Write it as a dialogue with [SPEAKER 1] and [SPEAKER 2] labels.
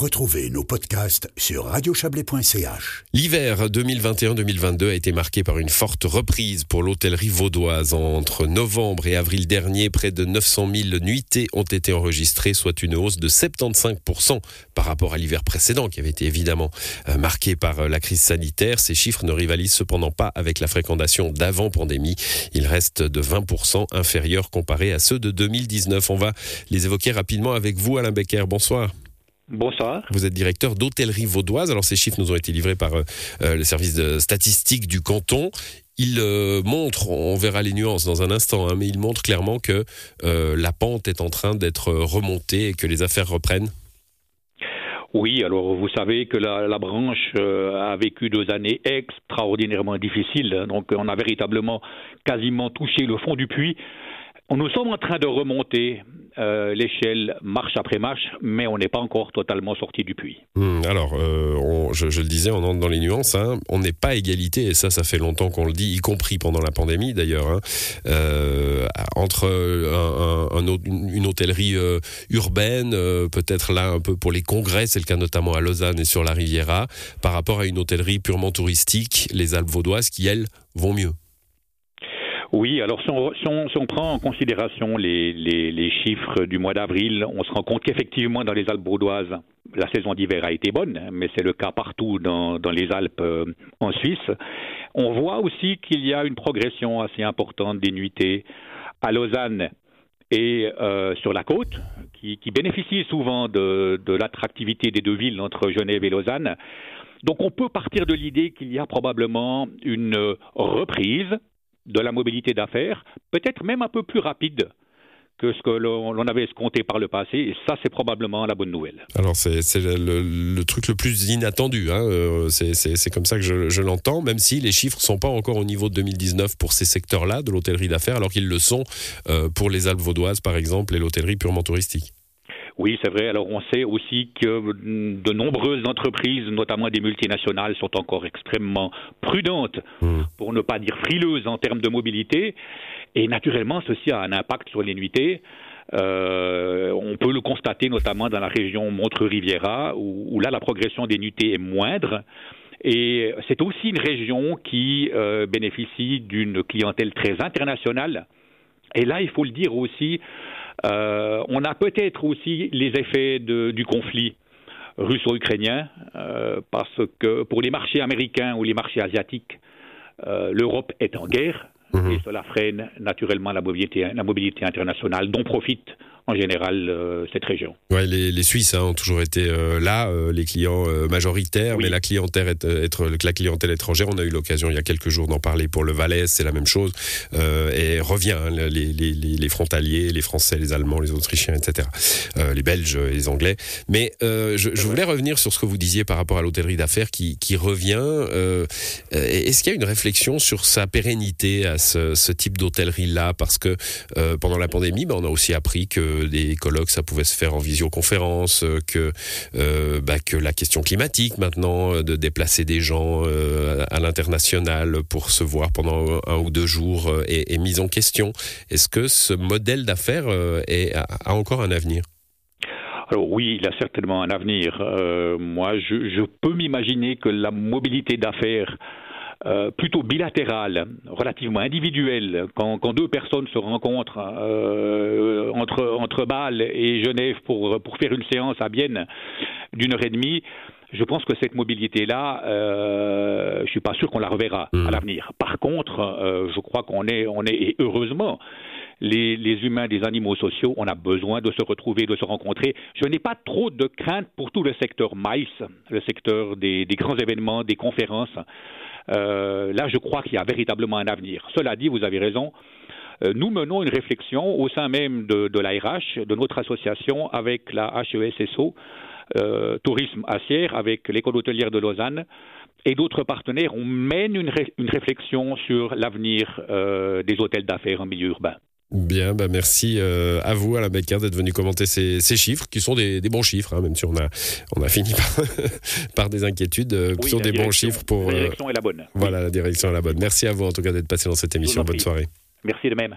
[SPEAKER 1] Retrouvez nos podcasts sur radiochablais.ch.
[SPEAKER 2] L'hiver 2021-2022 a été marqué par une forte reprise pour l'hôtellerie vaudoise. Entre novembre et avril dernier, près de 900 000 nuitées ont été enregistrées, soit une hausse de 75% par rapport à l'hiver précédent, qui avait été évidemment euh, marqué par euh, la crise sanitaire. Ces chiffres ne rivalisent cependant pas avec la fréquentation d'avant pandémie. Ils restent de 20% inférieurs comparés à ceux de 2019. On va les évoquer rapidement avec vous, Alain Becker. Bonsoir.
[SPEAKER 3] Bonsoir.
[SPEAKER 2] Vous êtes directeur d'hôtellerie vaudoise. Alors ces chiffres nous ont été livrés par euh, euh, le service de statistique du canton. Ils euh, montrent, on verra les nuances dans un instant, hein, mais ils montrent clairement que la pente est en train d'être remontée et que les affaires reprennent.
[SPEAKER 3] Oui, alors vous savez que la, la branche a vécu deux années extraordinairement difficiles, donc on a véritablement quasiment touché le fond du puits. Nous sommes en train de remonter euh, l'échelle marche après marche, mais on n'est pas encore totalement sorti du puits.
[SPEAKER 2] Hmm, alors, euh, je, le disais, on entre dans les nuances. Hein. On n'est pas égalité, et ça, ça fait longtemps qu'on le dit, y compris pendant la pandémie d'ailleurs, hein. euh, entre une hôtellerie urbaine, peut-être là un peu pour les congrès, c'est le cas notamment à Lausanne et sur la Riviera, par rapport à une hôtellerie purement touristique, les Alpes vaudoises, qui elles vont mieux.
[SPEAKER 3] Oui, alors si on, prend en considération les, chiffres du mois d'avril, on se rend compte qu'effectivement dans les Alpes baudoises, la saison d'hiver a été bonne, mais c'est le cas partout dans, les Alpes euh, en Suisse. On voit aussi qu'il y a une progression assez importante des nuitées à Lausanne et euh, sur la côte, qui, qui bénéficie souvent de, de l'attractivité des deux villes entre Genève et Lausanne. Donc on peut partir de l'idée qu'il y a probablement une reprise de la mobilité d'affaires, peut-être même un peu plus rapide que ce que l'on avait escompté par le passé, et ça, c'est probablement la bonne nouvelle.
[SPEAKER 2] Alors, c'est le, truc le plus inattendu, hein. Euh, c'est comme ça que je, l'entends, même si les chiffres ne sont pas encore au niveau de 2019 pour ces secteurs-là de l'hôtellerie d'affaires, alors qu'ils le sont euh, pour les Alpes vaudoises, par exemple, et l'hôtellerie purement touristique.
[SPEAKER 3] Oui, c'est vrai. Alors on sait aussi que de nombreuses entreprises, notamment des multinationales, sont encore extrêmement prudentes, mmh. pour ne pas dire frileuses en termes de mobilité. Et naturellement, ceci a un impact sur les nuitées. Euh, on peut le constater notamment dans la région Montreux-Riviera, où, là la progression des nuitées est moindre. Et c'est aussi une région qui euh, bénéficie d'une clientèle très internationale. Et là, il faut le dire aussi, on a peut-être aussi les effets du conflit russo-ukrainien, euh, parce que pour les marchés américains ou les marchés asiatiques, euh, l'Europe est en guerre, mhm. et cela freine naturellement la mobilité, la mobilité internationale dont profite en général euh, cette région.
[SPEAKER 2] Ouais, les, les Suisses hein, ont toujours été euh, là, euh, les clients majoritaires, mais la clientèle, être, la clientèle étrangère, on a eu l'occasion il y a quelques jours d'en parler pour le Valais, c'est la même chose, et revient hein, les, les, les, frontaliers, les Français, les Allemands, les Autrichiens, etc., les Belges, les Anglais. Mais je, je, voulais revenir sur ce que vous disiez par rapport à l'hôtellerie d'affaires qui, qui, revient. Est-ce qu'il y a une réflexion sur sa pérennité à ce, ce type d'hôtellerie-là? Parce que pendant la pandémie, ben, on a aussi appris que des colloques, ça pouvait se faire en visioconférence, euh, que, euh, bah, que la question climatique maintenant, euh, de déplacer des gens à l'international pour se voir pendant un ou deux jours est, mise en question. Est-ce que ce modèle d'affaires a, encore un avenir?
[SPEAKER 3] Alors oui, il a certainement un avenir. moi, je peux m'imaginer que la mobilité d'affaires euh, plutôt bilatérale, relativement individuelle, quand, quand, deux personnes se rencontrent euh, entre, entre Bâle et Genève pour, pour faire une séance à Bienne d'une heure et demie, je pense que cette mobilité-là, euh, je ne suis pas sûr qu'on la reverra à mmh. l'avenir. Par contre, euh, je crois qu'on est, on est, et heureusement, les, les, humains des animaux sociaux, on a besoin de se retrouver, de se rencontrer. Je n'ai pas trop de crainte pour tout le secteur maïs, le secteur des, des grands événements, des conférences. Euh, là, je crois qu'il y a véritablement un avenir. Cela dit, vous avez raison. Euh, nous menons une réflexion au sein même de, de l'ARH, de notre association, avec la HESSO, euh, Tourisme Assière, avec l'école hôtelière de Lausanne et d'autres partenaires. On mène une, une réflexion sur l'avenir euh, des hôtels d'affaires en milieu urbain.
[SPEAKER 2] Bien, bah merci euh, à vous, Alain Becker, d'être venu commenter ces, ces, chiffres, qui sont des, des bons chiffres, hein, même si on a, on a fini par, par des inquiétudes, euh, qui sont des bons chiffres pour...
[SPEAKER 3] La direction est la bonne.
[SPEAKER 2] Voilà, la direction est la bonne. Merci à vous, en tout cas, d'être passé dans cette émission. Bonne soirée.
[SPEAKER 3] Merci de même.